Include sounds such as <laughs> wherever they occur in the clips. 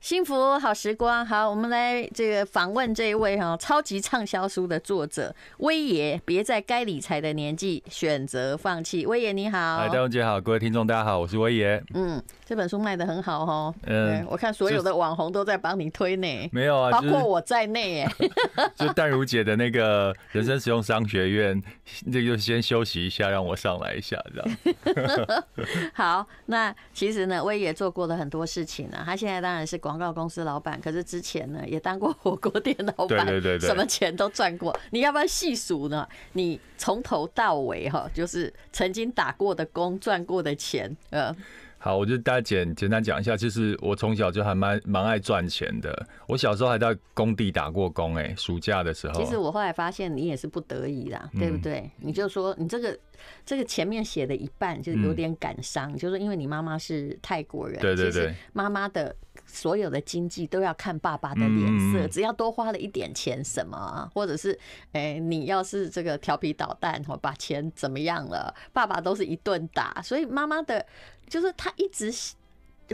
幸福好时光，好，我们来这个访问这一位哈超级畅销书的作者威爷，别在该理财的年纪选择放弃。威爷你好，哎，戴文姐好，各位听众大家好，我是威爷。嗯，这本书卖的很好哈，嗯，我看所有的网红都在帮你推呢，没有啊，包括我在内，哎，<laughs> 就淡如姐的那个人生实用商学院，这就先休息一下，让我上来一下，这样。<laughs> 好，那其实呢，威爷做过了很多事情呢，他现在当然是广告公司老板，可是之前呢也当过火锅店老板，对对对，什么钱都赚过。你要不要细数呢？你从头到尾哈，就是曾经打过的工、赚过的钱，呃。好，我就大家简简单讲一下，就是我从小就还蛮蛮爱赚钱的。我小时候还在工地打过工，哎，暑假的时候。其实我后来发现你也是不得已啦，对不对？你就说你这个这个前面写的一半就有点感伤，就是因为你妈妈是泰国人，对对对，妈妈的所有的经济都要看爸爸的脸色，只要多花了一点钱什么，或者是哎你要是这个调皮捣蛋我把钱怎么样了，爸爸都是一顿打，所以妈妈的。就是他一直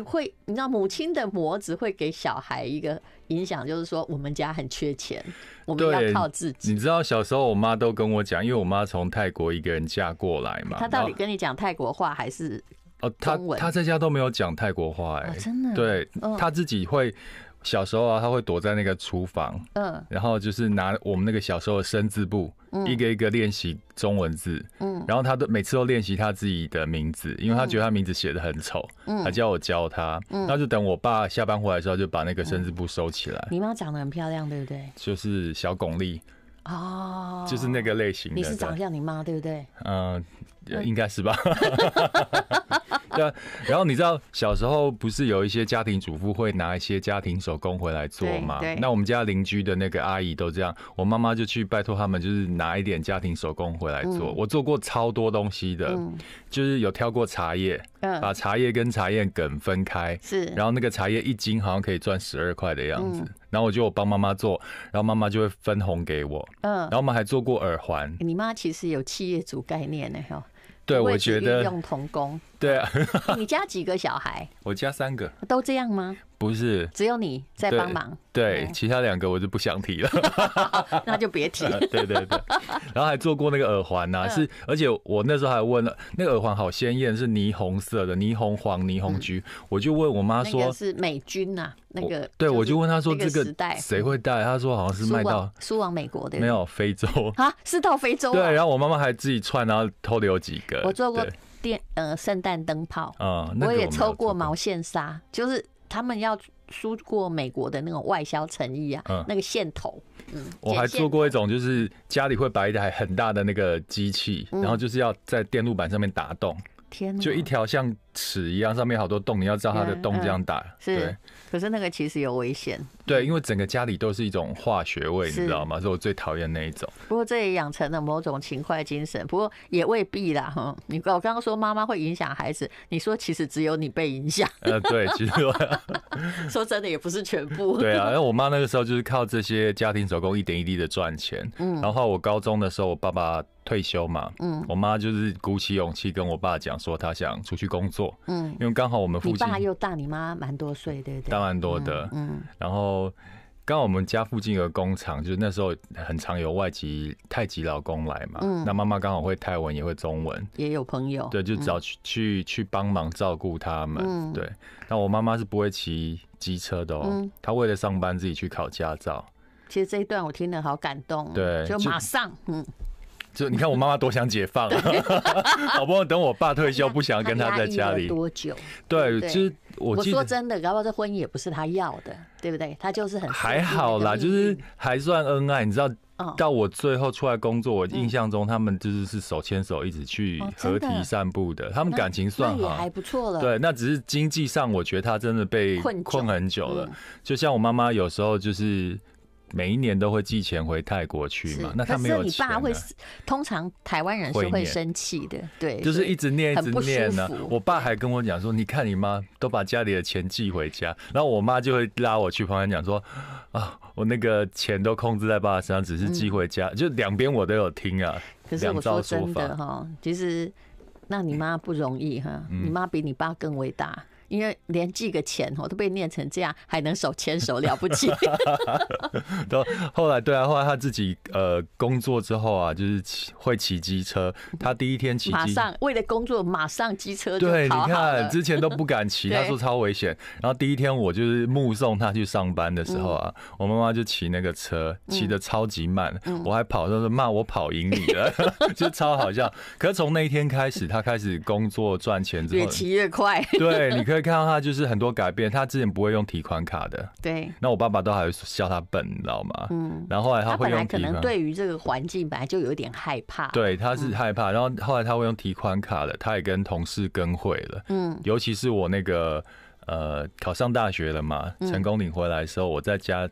会，你知道，母亲的模子会给小孩一个影响，就是说我们家很缺钱，我们要靠自己。你知道小时候我妈都跟我讲，因为我妈从泰国一个人嫁过来嘛。她到底跟你讲泰国话还是哦？他他在家都没有讲泰国话，哎，真的。对，他自己会。小时候啊，他会躲在那个厨房，嗯，然后就是拿我们那个小时候的生字簿，一个一个练习中文字，嗯，然后他都每次都练习他自己的名字，因为他觉得他名字写的很丑，嗯，他叫我教他，嗯，那就等我爸下班回来的时候，就把那个生字簿收起来。你妈长得很漂亮，对不对？就是小巩俐，哦，就是那个类型的。你是长像你妈，对不对？嗯，应该是吧。<laughs> 对啊，然后你知道小时候不是有一些家庭主妇会拿一些家庭手工回来做吗？那我们家邻居的那个阿姨都这样，我妈妈就去拜托他们，就是拿一点家庭手工回来做。我做过超多东西的，就是有挑过茶叶，把茶叶跟茶叶梗分开，是，然后那个茶叶一斤好像可以赚十二块的样子。然后我就我帮妈妈做，然后妈妈就会分红给我。嗯，然后我们还做过耳环。你妈其实有企业主概念呢，哈。对，我觉得用童工。对啊，<laughs> 你家几个小孩？我家三个，都这样吗？不是，只有你在帮忙。对，其他两个我就不想提了，<laughs> 那就别提 <laughs> 了。对对对，然后还做过那个耳环呐，是，而且我那时候还问了，那个耳环好鲜艳，是霓虹色的，霓虹黄、霓虹橘。我就问我妈说，是美军呐，那个。对，我就问她说，这个谁会戴？她说好像是卖到输往美国的，没有非洲啊，是到非洲。对，然后我妈妈还自己串，然后偷留几个。我做过电呃圣诞灯泡啊，我也抽过毛线纱，就是他们要。输过美国的那种外销诚意啊，嗯、那个线头，嗯，我还做过一种，就是家里会摆一台很大的那个机器，嗯、然后就是要在电路板上面打洞。天，就一条像尺一样，上面好多洞，你要知道它的洞这样打。是，可是那个其实有危险。对，因为整个家里都是一种化学味，你知道吗？是我最讨厌那一种。不过这也养成了某种勤快精神，不过也未必啦。哈，你我刚刚说妈妈会影响孩子，你说其实只有你被影响。呃，对，其实 <laughs> <laughs> 说真的也不是全部。<laughs> 对啊，因为我妈那个时候就是靠这些家庭手工一点一滴的赚钱。嗯，然后我高中的时候，我爸爸。退休嘛，嗯，我妈就是鼓起勇气跟我爸讲说，她想出去工作，嗯，因为刚好我们附近，你爸又大你妈蛮多岁，对不对？大蛮多的，嗯，然后刚好我们家附近有个工厂，就是那时候很常有外籍泰籍老公来嘛，嗯，那妈妈刚好会泰文也会中文，也有朋友，对，就只要去去去帮忙照顾他们，嗯，对。那我妈妈是不会骑机车的哦，她为了上班自己去考驾照。其实这一段我听得好感动，对，就马上，嗯。就你看我妈妈多想解放，<laughs> 好不容易等我爸退休，不想跟他在家里多久？对，其实我我说真的，搞不好这婚姻也不是他要的，对不对？他就是很还好啦，就是还算恩爱。你知道，到我最后出来工作，我印象中他们就是是手牵手一直去河堤散步的，他们感情算好，还不错了。对，那只是经济上，我觉得他真的被困很久了。就像我妈妈有时候就是。每一年都会寄钱回泰国去嘛？那他没有你爸会，通常台湾人是会生气的，对，就是一直念一直念呢。我爸还跟我讲说：“你看你妈都把家里的钱寄回家。”然后我妈就会拉我去旁边讲说：“啊，我那个钱都控制在爸爸身上，只是寄回家。”就两边我都有听啊。可是我说真的哈，其实那你妈不容易哈，你妈比你爸更伟大。因为连寄个钱我都被念成这样，还能手牵手了不起。<laughs> 都后来对啊，后来他自己呃工作之后啊，就是骑会骑机车。他第一天骑机，马上为了工作马上机车。对，你看之前都不敢骑，<laughs> 他说超危险。然后第一天我就是目送他去上班的时候啊，我妈妈就骑那个车骑得超级慢，我还跑，就是骂我跑赢你了，<laughs> 就超好笑。可是从那一天开始，他开始工作赚钱之后，越骑越快。对，你可以。可以看到他就是很多改变，他之前不会用提款卡的。对，那我爸爸都还会笑他笨，你知道吗？嗯，然后后来他会用提款。他本来可能对于这个环境本来就有点害怕。对，他是害怕，然后后来他会用提款卡的，他也跟同事跟会了。嗯，尤其是我那个呃考上大学了嘛，成功领回来的时候，我在家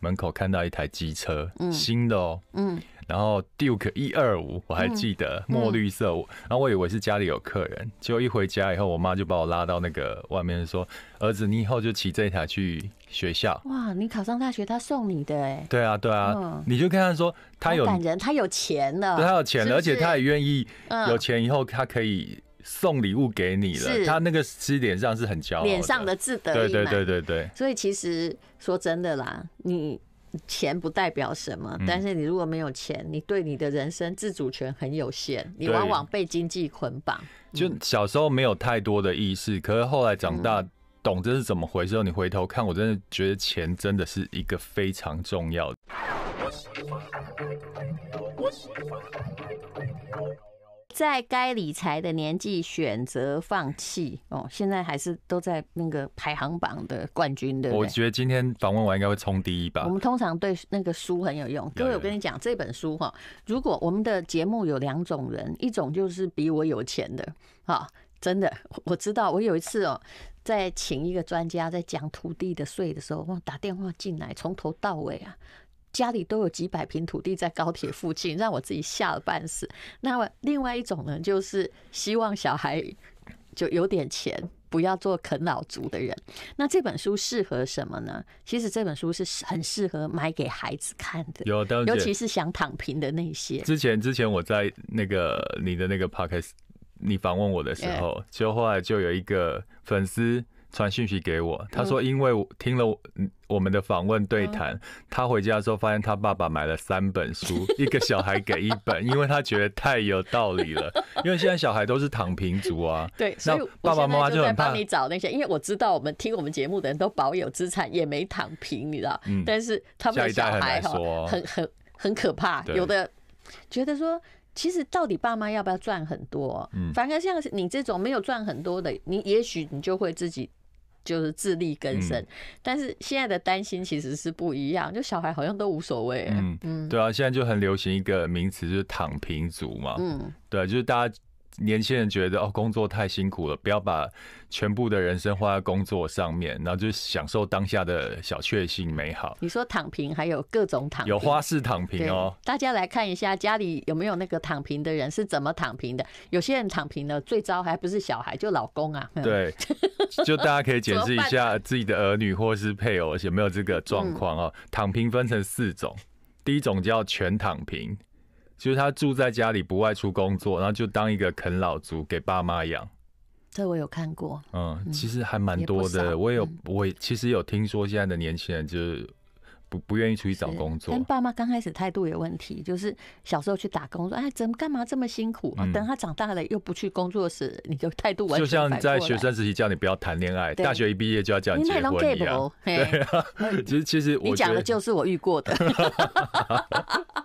门口看到一台机车，新的哦，嗯。然后 Duke 一二五我还记得墨绿色，然后我以为是家里有客人，结果一回家以后，我妈就把我拉到那个外面说：“儿子，你以后就骑这一台去学校。”哇，你考上大学，他送你的哎？对啊，对啊，你就跟他说他有感人，他有钱了，对，他有钱了，而且他也愿意有钱以后他可以送礼物给你了，他那个是脸上是很骄傲，脸上的自得意满，对对对对对。所以其实说真的啦，你。钱不代表什么，但是你如果没有钱，你对你的人生自主权很有限，你往往被经济捆绑。就小时候没有太多的意识，可是后来长大懂这是怎么回事，你回头看，我真的觉得钱真的是一个非常重要的。在该理财的年纪选择放弃哦，现在还是都在那个排行榜的冠军，对？我觉得今天访问完应该会冲第一吧。我们通常对那个书很有用，各位，我跟你讲这本书哈，如果我们的节目有两种人，一种就是比我有钱的啊，真的，我知道，我有一次哦，在请一个专家在讲土地的税的时候，我打电话进来，从头到尾啊。家里都有几百平土地在高铁附近，让我自己吓了半死。那另外一种呢，就是希望小孩就有点钱，不要做啃老族的人。那这本书适合什么呢？其实这本书是很适合买给孩子看的，有，尤其是想躺平的那些。之前之前我在那个你的那个 podcast 你访问我的时候，就后来就有一个粉丝。传讯息给我，他说因为我听了我们的访问对谈，他回家的时候发现他爸爸买了三本书，<laughs> 一个小孩给一本，因为他觉得太有道理了。<laughs> 因为现在小孩都是躺平族啊，对，所以爸爸妈妈就在帮你找那些，因为我知道我们听我们节目的人都保有资产，也没躺平，你知道？嗯，但是他们的小孩哈，很很很可怕，有的觉得说，其实到底爸妈要不要赚很多？嗯，反而像你这种没有赚很多的，你也许你就会自己。就是自力更生，但是现在的担心其实是不一样，就小孩好像都无所谓。嗯嗯，对啊，现在就很流行一个名词，就是躺平族嘛。嗯，对，就是大家。年轻人觉得哦，工作太辛苦了，不要把全部的人生花在工作上面，然后就享受当下的小确幸美好。你说躺平，还有各种躺平，有花式躺平哦。大家来看一下家里有没有那个躺平的人是怎么躺平的？有些人躺平了，最糟还不是小孩，就老公啊。对，<laughs> 就大家可以检视一下自己的儿女或是配偶有没有这个状况哦。躺平分成四种，第一种叫全躺平。就是他住在家里不外出工作，然后就当一个啃老族给爸妈养。这我有看过，嗯，其实还蛮多的。我也有，我其实有听说现在的年轻人就是。不不愿意出去找工作，但爸妈刚开始态度有问题，就是小时候去打工，说哎，怎么干嘛这么辛苦？啊？等他长大了又不去工作时，你就态度完全。就像在学生时期叫你不要谈恋爱，大学一毕业就要叫你结婚一样。对啊，<laughs> 其实其实 <laughs> 你讲的就是我遇过的。<laughs>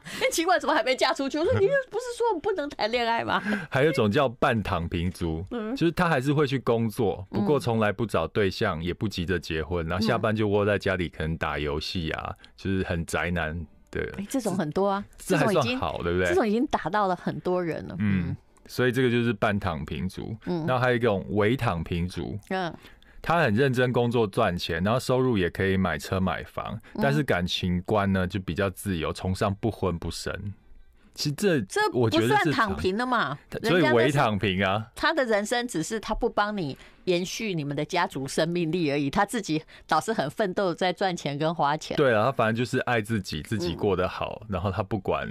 哎，奇怪，怎么还没嫁出去？我说你不是说我不能谈恋爱吗？还有一种叫半躺平族，就是他还是会去工作，不过从来不找对象，也不急着结婚，然后下班就窝在家里，可能打游戏啊。就是很宅男对，哎，这种很多啊，这还算好，对不对？这种已经打到了很多人了，嗯，所以这个就是半躺平族，嗯，然后还有一种伪躺平族，嗯，他很认真工作赚钱，然后收入也可以买车买房，但是感情观呢就比较自由，崇尚不婚不生。其实这这我觉得不算躺平的嘛，所以伪躺平啊。他的人生只是他不帮你延续你们的家族生命力而已，他自己倒是很奋斗在赚钱跟花钱。对啊，他反正就是爱自己，自己过得好，然后他不管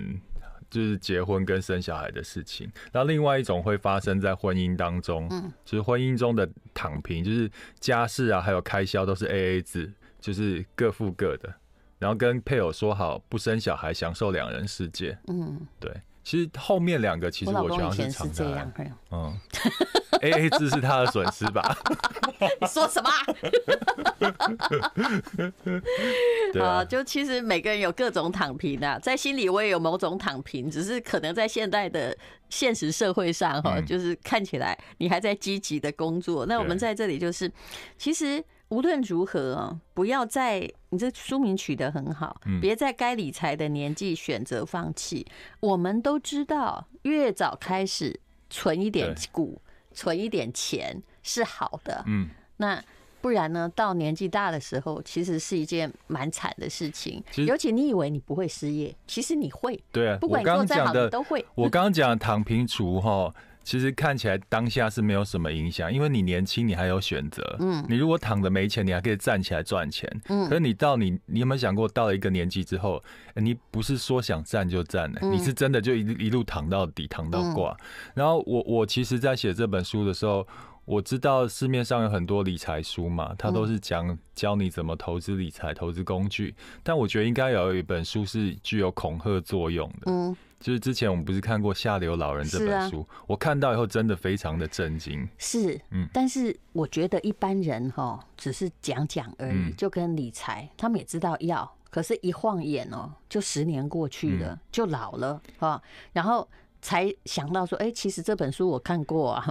就是结婚跟生小孩的事情。那另外一种会发生在婚姻当中，嗯，就是婚姻中的躺平，就是家事啊，还有开销都是 AA 制，就是各付各的，然后跟配偶说好不生小孩，享受两人世界。嗯，对。其实后面两个其实我觉得是常态，嗯，A A 制是他的损失吧？<laughs> 你说什么？<laughs> 啊，就其实每个人有各种躺平啊，在心里我也有某种躺平，只是可能在现代的现实社会上哈，就是看起来你还在积极的工作。那我们在这里就是，其实。无论如何啊，不要在你这书名取得很好，别在该理财的年纪选择放弃。我们都知道，越早开始存一点股，存一点钱是好的。嗯，那不然呢？到年纪大的时候，其实是一件蛮惨的事情。尤其你以为你不会失业，其实你会。对啊，不管你做再好，的都会。我刚刚讲躺平族哈。其实看起来当下是没有什么影响，因为你年轻，你还有选择。嗯，你如果躺着没钱，你还可以站起来赚钱。嗯，可是你到你，你有没有想过，到了一个年纪之后，你不是说想站就站的，你是真的就一一路躺到底，躺到挂。然后我我其实，在写这本书的时候，我知道市面上有很多理财书嘛，它都是讲教你怎么投资理财、投资工具，但我觉得应该有一本书是具有恐吓作用的。嗯。就是之前我们不是看过《下流老人》这本书，我看到以后真的非常的震惊。是，嗯，但是我觉得一般人哈，只是讲讲而已，就跟理财，他们也知道要，可是一晃眼哦，就十年过去了，就老了哈，然后才想到说，哎，其实这本书我看过啊。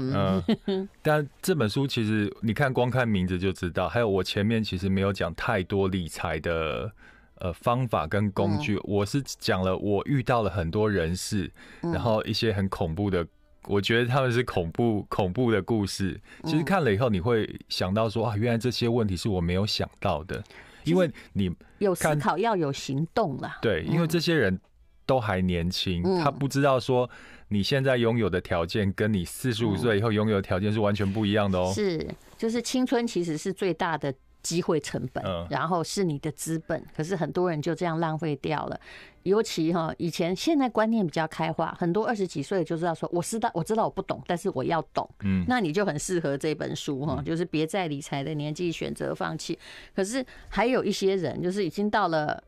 嗯，但这本书其实你看，光看名字就知道，还有我前面其实没有讲太多理财的。呃，方法跟工具，我是讲了，我遇到了很多人事，然后一些很恐怖的，我觉得他们是恐怖恐怖的故事。其实看了以后，你会想到说啊，原来这些问题是我没有想到的，因为你有思考要有行动啦。对，因为这些人都还年轻，他不知道说你现在拥有的条件跟你四十五岁以后拥有的条件是完全不一样的哦。是，就是青春其实是最大的。机会成本，然后是你的资本，可是很多人就这样浪费掉了。尤其哈，以前现在观念比较开化，很多二十几岁就知道说，我知道我知道我不懂，但是我要懂。嗯，那你就很适合这本书哈，就是别在理财的年纪选择放弃。可是还有一些人，就是已经到了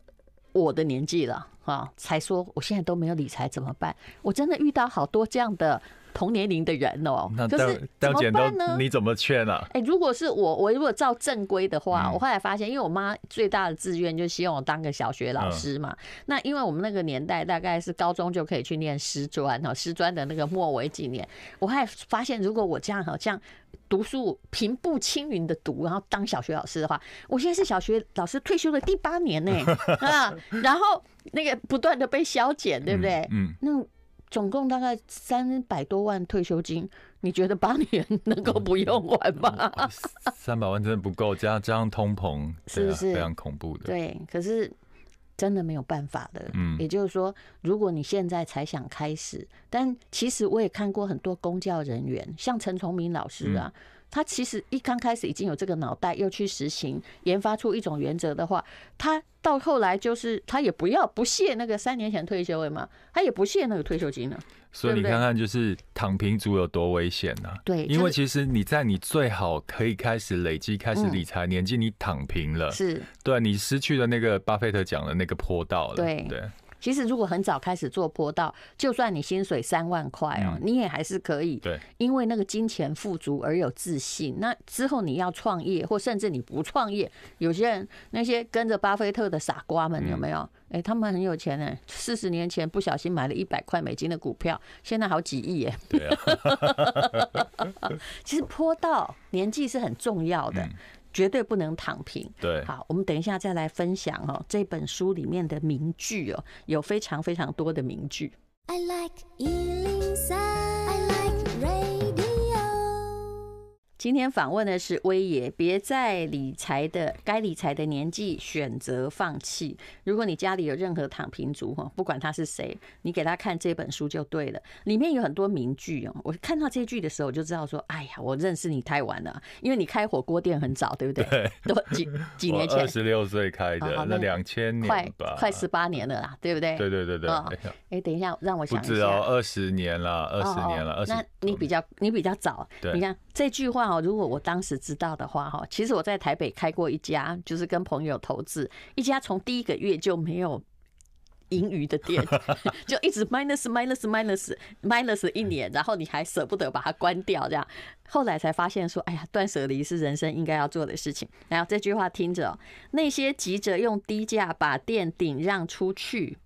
我的年纪了哈，才说我现在都没有理财怎么办？我真的遇到好多这样的。同年龄的人哦，那可是怎么办呢？你怎么劝啊？哎，如果是我，我如果照正规的话，我后来发现，因为我妈最大的志愿就希望我当个小学老师嘛。那因为我们那个年代大概是高中就可以去念师专哦，师专的那个末尾几年，我后来发现，如果我这样好像读书平步青云的读，然后当小学老师的话，我现在是小学老师退休的第八年呢 <laughs> 啊，然后那个不断的被削减，对不对？嗯，那。总共大概三百多万退休金，你觉得八年能够不用完吗？三百万真的不够，加加上通膨，是不是非常恐怖的？对，可是真的没有办法的。嗯，也就是说，如果你现在才想开始，但其实我也看过很多公教人员，像陈崇明老师啊。他其实一刚开始已经有这个脑袋，又去实行研发出一种原则的话，他到后来就是他也不要不屑那个三年前退休了嘛，他也不屑那个退休金了。所以你看看，就是躺平族有多危险呢？对，因为其实你在你最好可以开始累积、开始理财年纪，你躺平了，是对，你失去了那个巴菲特讲的那个坡道了。对对。其实，如果很早开始做坡道，就算你薪水三万块哦，你也还是可以。对，因为那个金钱富足而有自信。那之后你要创业，或甚至你不创业，有些人那些跟着巴菲特的傻瓜们有没有？哎，他们很有钱哎，四十年前不小心买了一百块美金的股票，现在好几亿耶。对啊。<laughs> 其实坡道年纪是很重要的。绝对不能躺平。对，好，我们等一下再来分享哦。这本书里面的名句哦，有非常非常多的名句。I like 103, 今天访问的是威爷，别在理财的该理财的年纪选择放弃。如果你家里有任何躺平族哈，不管他是谁，你给他看这本书就对了。里面有很多名句哦，我看到这句的时候，我就知道说，哎呀，我认识你太晚了，因为你开火锅店很早，对不对？对，<laughs> 都几几年前，二十六岁开的，那两千年快快十八年了啦，对不对？对对对对。哎，等一下，让我想一下，不止哦二十年了，二十年了，二十。那你比较你比较早，你看这句话哦，如果我当时知道的话哈，其实我在台北开过一家，就是跟朋友投资一家从第一个月就没有盈余的店，<laughs> 就一直 minus minus minus minus 一年，然后你还舍不得把它关掉，这样后来才发现说，哎呀，断舍离是人生应该要做的事情。然后这句话听着，那些急着用低价把店顶让出去，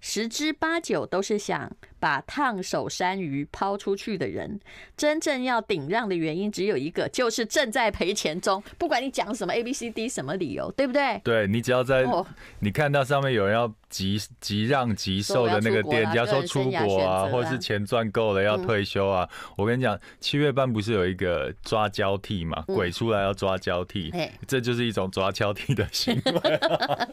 十之八九都是想。把烫手山芋抛出去的人，真正要顶让的原因只有一个，就是正在赔钱中。不管你讲什么 A B C D 什么理由，对不对？对，你只要在你看到上面有人要急急让急售的那个店家说出国啊，或者是钱赚够了要退休啊，我跟你讲，七月半不是有一个抓交替嘛？鬼出来要抓交替，这就是一种抓交替的行为。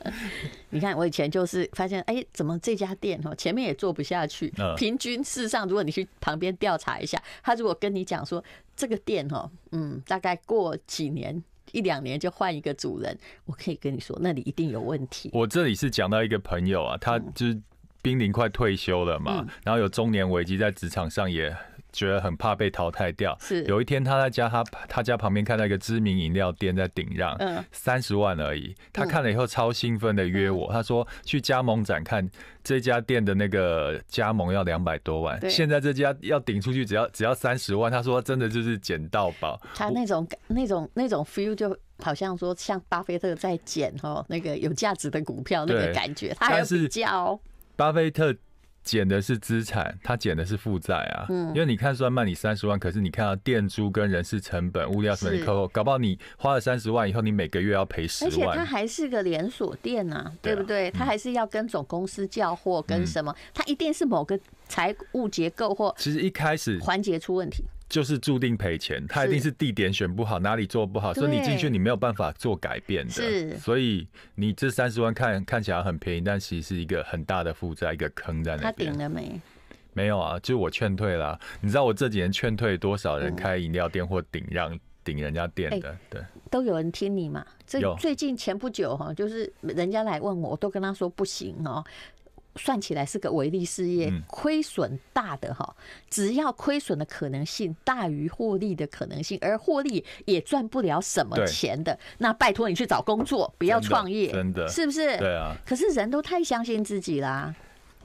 <laughs> 你看，我以前就是发现，哎，怎么这家店哦，前面也做不下去。平均事实上，如果你去旁边调查一下，他如果跟你讲说这个店哦，嗯，大概过几年一两年就换一个主人，我可以跟你说，那里一定有问题。我这里是讲到一个朋友啊，他就是濒临快退休了嘛，然后有中年危机，在职场上也。觉得很怕被淘汰掉。是有一天他在家，他他家旁边看到一个知名饮料店在顶让，嗯，三十万而已。他看了以后超兴奋的约我，他说去加盟展看这家店的那个加盟要两百多万，现在这家要顶出去只要只要三十万。他说真的就是捡到宝。他那种那种那种 feel 就好像说像巴菲特在捡哦那个有价值的股票那个感觉，他还是比较巴菲特。减的是资产，他减的是负债啊。嗯，因为你看，虽然卖你三十万，可是你看到店租跟人事成本、物料什么的扣，搞不好你花了三十万以后，你每个月要赔十万。而且它还是个连锁店啊，对不对？他还是要跟总公司叫货，跟什么？他一定是某个财务结构或其实一开始环节出问题。就是注定赔钱，他一定是地点选不好，哪里做不好，所以你进去你没有办法做改变的。是，所以你这三十万看看起来很便宜，但其实是一个很大的负债，一个坑在那边。他顶了没？没有啊，就我劝退了。你知道我这几年劝退多少人开饮料店或顶让顶人家店的？对，都有人听你嘛？这最近前不久哈，就是人家来问我，我都跟他说不行哦。算起来是个微利事业，亏损大的哈，只要亏损的可能性大于获利的可能性，而获利也赚不了什么钱的，那拜托你去找工作，不要创业，真的是不是？对啊。可是人都太相信自己啦。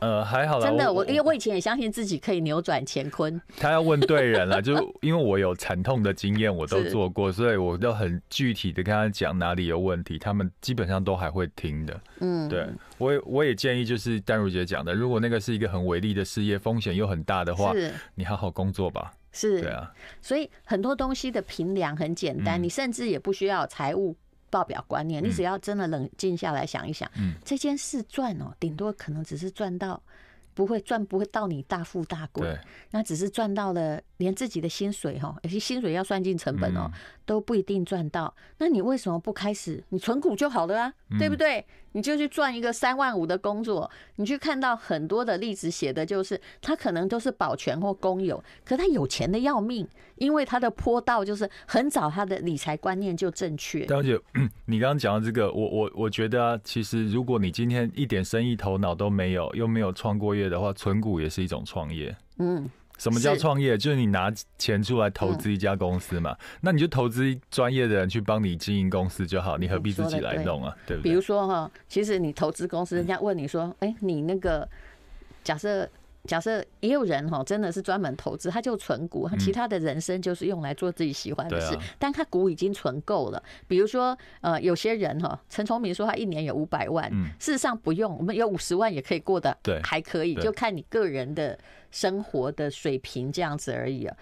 呃，还好啦，真的，我因为我以前也相信自己可以扭转乾坤。他要问对人了，就因为我有惨痛的经验，我都做过，所以我都很具体的跟他讲哪里有问题，他们基本上都还会听的。嗯，对，我也我也建议，就是丹如姐讲的，如果那个是一个很微利的事业，风险又很大的话，是你好好工作吧。是，对啊，所以很多东西的评量很简单，你甚至也不需要财务。报表观念，你只要真的冷静下来想一想，嗯，这件事赚哦，顶多可能只是赚到，不会赚不会到你大富大贵，那只是赚到了连自己的薪水哈，而且薪水要算进成本哦，都不一定赚到。那你为什么不开始？你存股就好了啊，对不对？你就去赚一个三万五的工作，你去看到很多的例子写的就是他可能都是保全或公有，可他有钱的要命，因为他的坡道就是很早他的理财观念就正确。而且你刚刚讲到这个，我我我觉得啊，其实如果你今天一点生意头脑都没有，又没有创过业的话，存股也是一种创业。嗯。什么叫创业？就是你拿钱出来投资一家公司嘛，那你就投资专业的人去帮你经营公司就好，你何必自己来弄啊？对不对？比如说哈，其实你投资公司，人家问你说，哎，你那个假设。假设也有人哈，真的是专门投资，他就存股，他其他的人生就是用来做自己喜欢的事。但他股已经存够了。比如说，呃，有些人哈，陈崇明说他一年有五百万，事实上不用，我们有五十万也可以过得还可以，就看你个人的生活的水平这样子而已啊。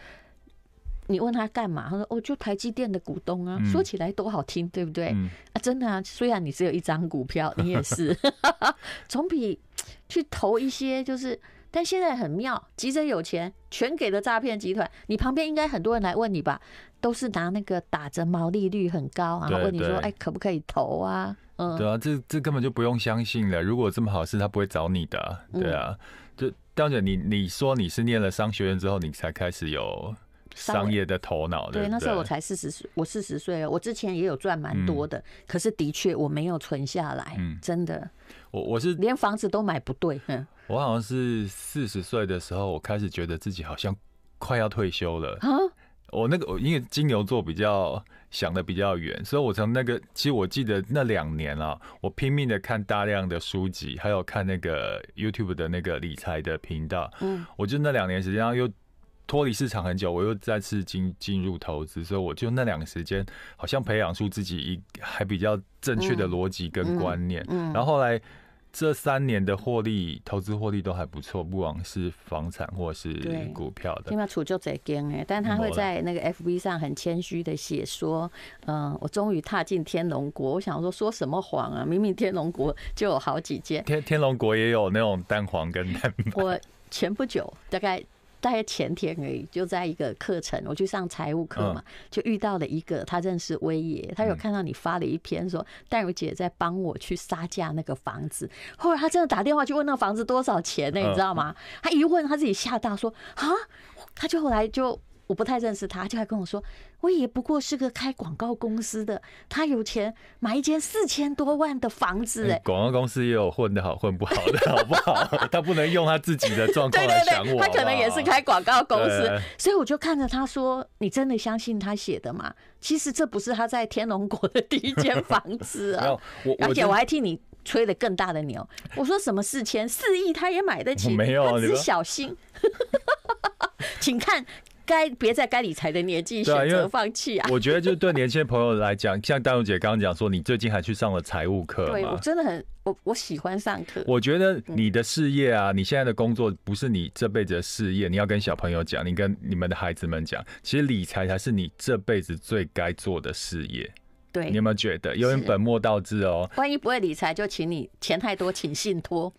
你问他干嘛？他说：“哦，就台积电的股东啊。”说起来多好听，对不对？啊，真的啊，虽然你只有一张股票，你也是 <laughs> <laughs> 总比去投一些就是。但现在很妙，急着有钱全给了诈骗集团。你旁边应该很多人来问你吧？都是拿那个打着毛利率很高，然后问你说：“哎，可不可以投啊？”嗯，对啊，这这根本就不用相信了。如果这么好事，他不会找你的啊。对啊，就当姐，你你说你是念了商学院之后，你才开始有。商业的头脑，对，那时候我才四十岁，我四十岁了。我之前也有赚蛮多的，可是的确我没有存下来，嗯真的。我我是连房子都买不对。我好像是四十岁的时候，我开始觉得自己好像快要退休了。我那个因为金牛座比较想的比较远，所以我从那个其实我记得那两年啊，我拼命的看大量的书籍，还有看那个 YouTube 的那个理财的频道。嗯，我就那两年时间又。脱离市场很久，我又再次进进入投资，所以我就那两个时间，好像培养出自己一还比较正确的逻辑跟观念。嗯，然后后来这三年的获利，投资获利都还不错，不管是房产或是股票的。因为处就这间哎，但他会在那个 FB 上很谦虚的写说，嗯，我终于踏进天龙国。我想说说什么谎啊？明明天龙国就有好几间，天天龙国也有那种蛋黄跟蛋白。我前不久大概。大概前天而已，就在一个课程，我去上财务课嘛，就遇到了一个他认识威爷，他有看到你发了一篇说淡如姐在帮我去杀价那个房子，后来他真的打电话去问那个房子多少钱呢？你知道吗？他一问他自己吓到说啊，他就后来就。我不太认识他，就还跟我说，我也不过是个开广告公司的，他有钱买一间四千多万的房子，哎，广告公司也有混的好混不好的，好不好？<laughs> 他不能用他自己的状况来想我，他可能也是开广告公司，所以我就看着他说：“你真的相信他写的吗？”其实这不是他在天龙国的第一间房子啊，<laughs> 而且我还替你吹了更大的牛，我说什么四千四亿他也买得起，<laughs> 没有，他只是小心，请看。该别在该理财的年纪选择放弃啊！我觉得，就对年轻朋友来讲，像丹如姐刚刚讲说，你最近还去上了财务课，对我真的很我我喜欢上课。我觉得你的事业啊，你现在的工作不是你这辈子的事业，你要跟小朋友讲，你跟你们的孩子们讲，其实理财才是你这辈子最该做的事业。对，你有没有觉得有点本末倒置哦？万一不会理财，就请你钱太多，请信托。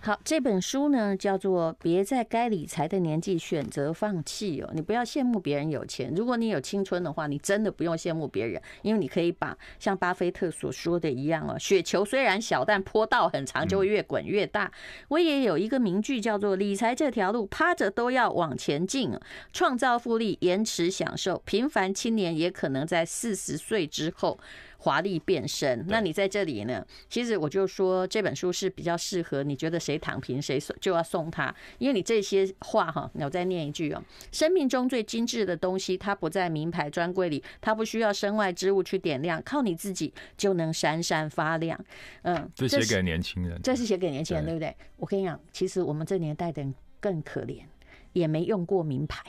好，这本书呢叫做《别在该理财的年纪选择放弃》哦。你不要羡慕别人有钱，如果你有青春的话，你真的不用羡慕别人，因为你可以把像巴菲特所说的一样哦，雪球虽然小，但坡道很长，就会越滚越大。我也有一个名句叫做“理财这条路，趴着都要往前进”，创造复利，延迟享受，平凡青年也可能在四十岁之后。华丽变身，那你在这里呢？其实我就说这本书是比较适合你觉得谁躺平谁送就要送他，因为你这些话哈，我再念一句哦：生命中最精致的东西，它不在名牌专柜里，它不需要身外之物去点亮，靠你自己就能闪闪发亮。嗯，这写给年轻人，这是写给年轻人，对不对？我跟你讲，其实我们这年代的人更可怜，也没用过名牌，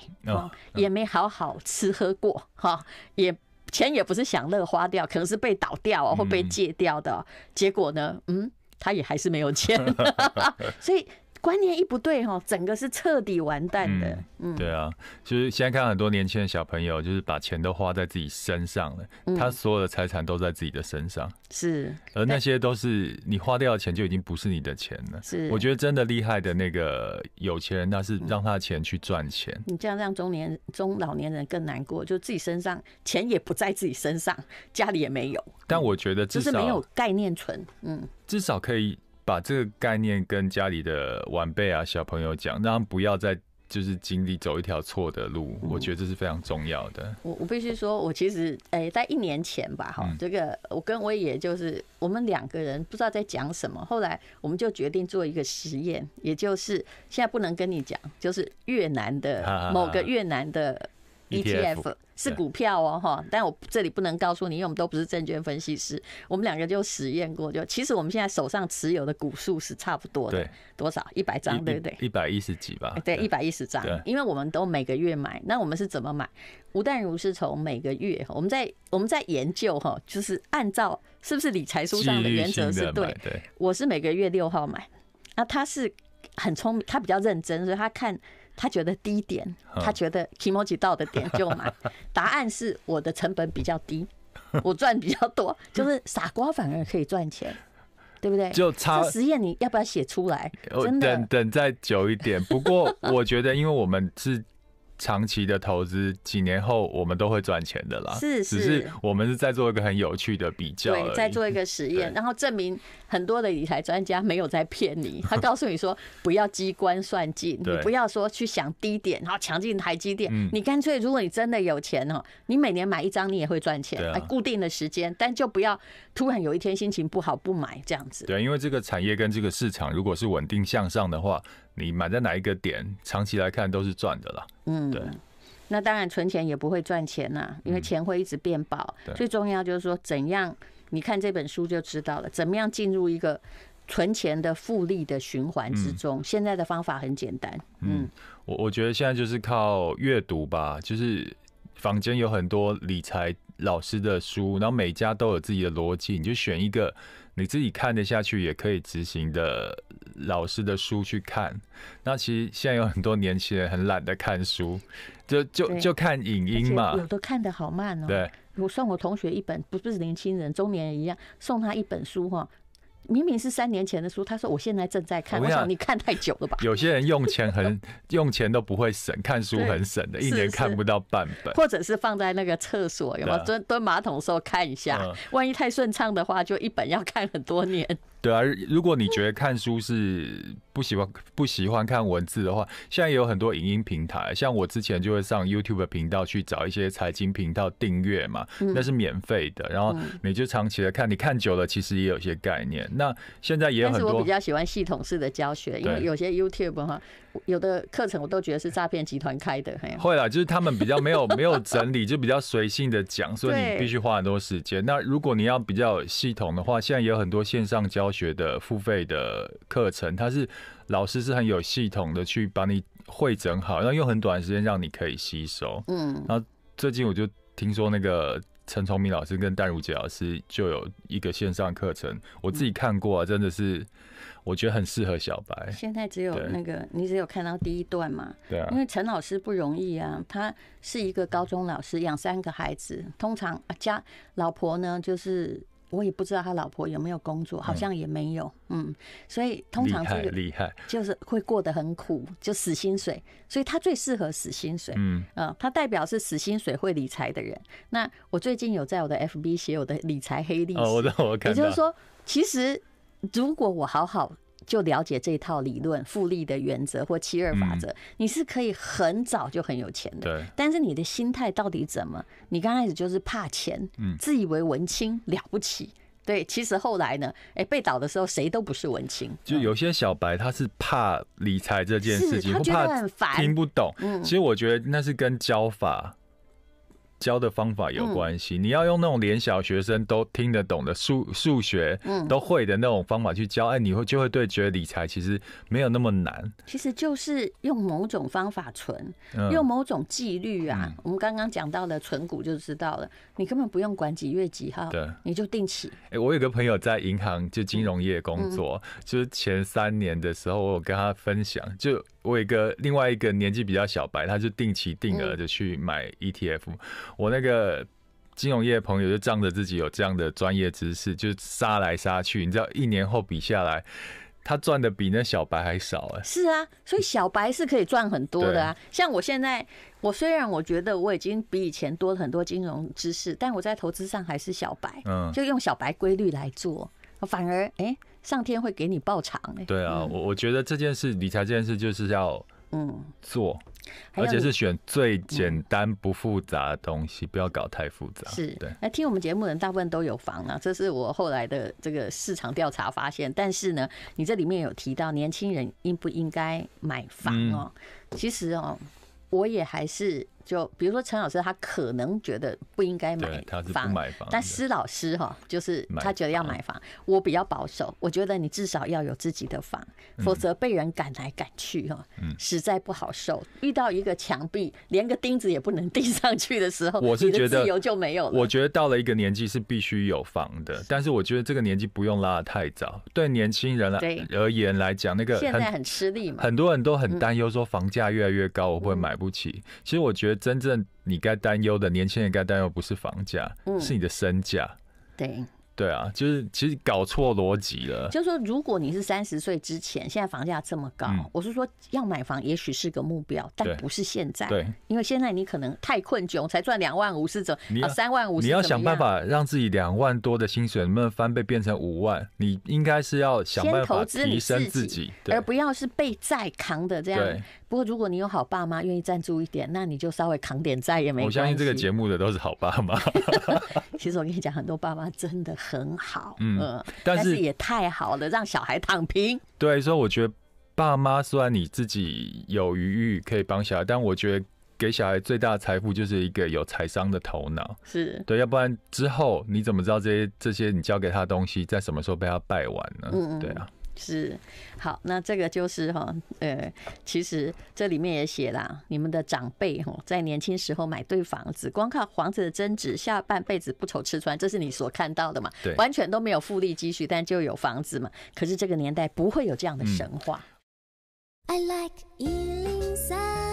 也没好好吃喝过，哈，也。钱也不是享乐花掉，可能是被倒掉或被借掉的。结果呢，嗯，他也还是没有钱，<laughs> <laughs> 所以。观念一不对哈，整个是彻底完蛋的。嗯，对啊，就是现在看很多年轻的小朋友，就是把钱都花在自己身上了，他所有的财产都在自己的身上。是，而那些都是你花掉的钱，就已经不是你的钱了。是，我觉得真的厉害的那个有钱人，那是让他的钱去赚钱。你这样让中年中老年人更难过，就自己身上钱也不在自己身上，家里也没有。但我觉得至少就是没有概念存，嗯，至少可以。把这个概念跟家里的晚辈啊、小朋友讲，让他们不要再就是经历走一条错的路。我觉得这是非常重要的。我我必须说，我其实哎，在一年前吧，哈，这个我跟威爷就是我们两个人不知道在讲什么，后来我们就决定做一个实验，也就是现在不能跟你讲，就是越南的某个越南的 ETF。是股票哦，哈，但我这里不能告诉你，因为我们都不是证券分析师。我们两个就实验过，就其实我们现在手上持有的股数是差不多的，多少？一百张，对不对？一百一十几吧。对，一百一十张。因为我们都每个月买，那我们是怎么买？吴淡如是从每个月，我们在我们在研究哈，就是按照是不是理财书上的原则是对。对，我是每个月六号买，那他是很聪明，他比较认真，所以他看。他觉得低点，他觉得 kimochi 到的点就买。<laughs> 答案是我的成本比较低，我赚比较多，<laughs> 就是傻瓜反而可以赚钱，对不对？就差实验，你要不要写出来？真的，等等再久一点。不过我觉得，因为我们是。长期的投资，几年后我们都会赚钱的啦。是是，只是我们是在做一个很有趣的比较，对，在做一个实验，然后证明很多的理财专家没有在骗你。他告诉你说，不要机关算尽，你不要说去想低点，然后抢进台积电。你干脆，如果你真的有钱哦，你每年买一张，你也会赚钱。哎，固定的时间，但就不要突然有一天心情不好不买这样子。对，因为这个产业跟这个市场如果是稳定向上的话。你买在哪一个点，长期来看都是赚的啦。嗯，对。那当然存钱也不会赚钱呐，因为钱会一直变薄。最重要就是说，怎样？你看这本书就知道了，怎么样进入一个存钱的复利的循环之中。现在的方法很简单。嗯，我我觉得现在就是靠阅读吧，就是坊间有很多理财老师的书，然后每家都有自己的逻辑，你就选一个。你自己看得下去也可以执行的老师的书去看。那其实现在有很多年轻人很懒得看书，就就就看影音嘛。有的看的好慢哦。对，我送我同学一本，不不是年轻人，中年人一样，送他一本书哈。明明是三年前的书，他说我现在正在看。我想你看太久了吧？有些人用钱很 <laughs> 用钱都不会省，看书很省的，一年看不到半本。或者是放在那个厕所，有没有蹲蹲马桶的时候看一下？万一太顺畅的话，就一本要看很多年。对啊，如果你觉得看书是不喜欢不喜欢看文字的话，现在也有很多影音平台，像我之前就会上 YouTube 频道去找一些财经频道订阅嘛，那是免费的，然后你就长期的看，你看久了其实也有一些概念。那现在也有很多，但是我比较喜欢系统式的教学，因为有些 YouTube 哈。有的课程我都觉得是诈骗集团开的，会啦，就是他们比较没有 <laughs> 没有整理，就比较随性的讲，所以你必须花很多时间。那如果你要比较系统的话，现在也有很多线上教学的付费的课程，它是老师是很有系统的去把你汇整好，然后用很短时间让你可以吸收。嗯，然后最近我就听说那个陈崇明老师跟戴如杰老师就有一个线上课程，我自己看过啊，真的是。我觉得很适合小白。现在只有那个，你只有看到第一段嘛？对啊。因为陈老师不容易啊，他是一个高中老师，养三个孩子，通常家老婆呢，就是我也不知道他老婆有没有工作，好像也没有。嗯，所以通常这个厉害，就是会过得很苦，就死薪水。所以他最适合死薪水。嗯，呃，他代表是死薪水会理财的人。那我最近有在我的 FB 写我的理财黑历史。哦，我的我看到。也就是说，其实。如果我好好就了解这套理论、复利的原则或七二法则，你是可以很早就很有钱的。对，但是你的心态到底怎么？你刚开始就是怕钱，自以为文青了不起。对，其实后来呢，哎，被倒的时候谁都不是文青。就有些小白他是怕理财这件事情，他觉得很烦，听不懂。嗯其实我觉得那是跟教法。教的方法有关系，你要用那种连小学生都听得懂的数数学，都会的那种方法去教，哎，你会就会对觉得理财其实没有那么难。其实就是用某种方法存，用某种纪律啊。我们刚刚讲到的存股就知道了，你根本不用管几月几号，对，你就定期。哎，我有个朋友在银行就金融业工作，就是前三年的时候，我有跟他分享，就。我有一个另外一个年纪比较小白，他就定期定额的去买 ETF。我那个金融业的朋友就仗着自己有这样的专业知识，就杀来杀去。你知道，一年后比下来，他赚的比那小白还少哎。是啊，所以小白是可以赚很多的啊。<laughs> 像我现在，我虽然我觉得我已经比以前多了很多金融知识，但我在投资上还是小白。嗯，就用小白规律来做，反而哎。欸上天会给你报偿哎。对啊，我我觉得这件事，理财这件事就是要嗯做，而且是选最简单不复杂的东西，不要搞太复杂。是，对。那听我们节目的人大部分都有房啊，这是我后来的这个市场调查发现。但是呢，你这里面有提到年轻人应不应该买房哦？其实哦，我也还是。就比如说陈老师，他可能觉得不应该买房，但施老师哈，就是他觉得要买房。我比较保守，我觉得你至少要有自己的房，否则被人赶来赶去哈，实在不好受。遇到一个墙壁，连个钉子也不能钉上去的时候，我是觉得自由就没有了。我觉得到了一个年纪是必须有房的，但是我觉得这个年纪不用拉得太早。对年轻人来而言来讲，那个现在很吃力嘛，很多人都很担忧说房价越来越高，我会买不起。其实我觉得。真正你该担忧的，年轻人该担忧不是房价，嗯，是你的身价。对。对啊，就是其实搞错逻辑了。就是说，如果你是三十岁之前，现在房价这么高，嗯、我是说要买房，也许是个目标，但不是现在。对，因为现在你可能太困窘，才赚两万五是怎？啊，三万五，你要想办法让自己两万多的薪水能不能翻倍变成五万？你应该是要想办法提升自己，而不要是被债扛的这样。不过，如果你有好爸妈愿意赞助一点，那你就稍微扛点债也没关系。我相信这个节目的都是好爸妈。<laughs> 其实我跟你讲，很多爸妈真的很好，嗯，但是也太好了，让小孩躺平。对，所以我觉得爸妈虽然你自己有余裕可以帮小孩，但我觉得给小孩最大的财富就是一个有财商的头脑。是对，要不然之后你怎么知道这些这些你教给他的东西在什么时候被他败完呢？嗯，对啊。是，好，那这个就是哈，呃，其实这里面也写啦，你们的长辈哈，在年轻时候买对房子，光靠房子的增值，下半辈子不愁吃穿，这是你所看到的嘛？对，完全都没有复利积蓄，但就有房子嘛。可是这个年代不会有这样的神话。嗯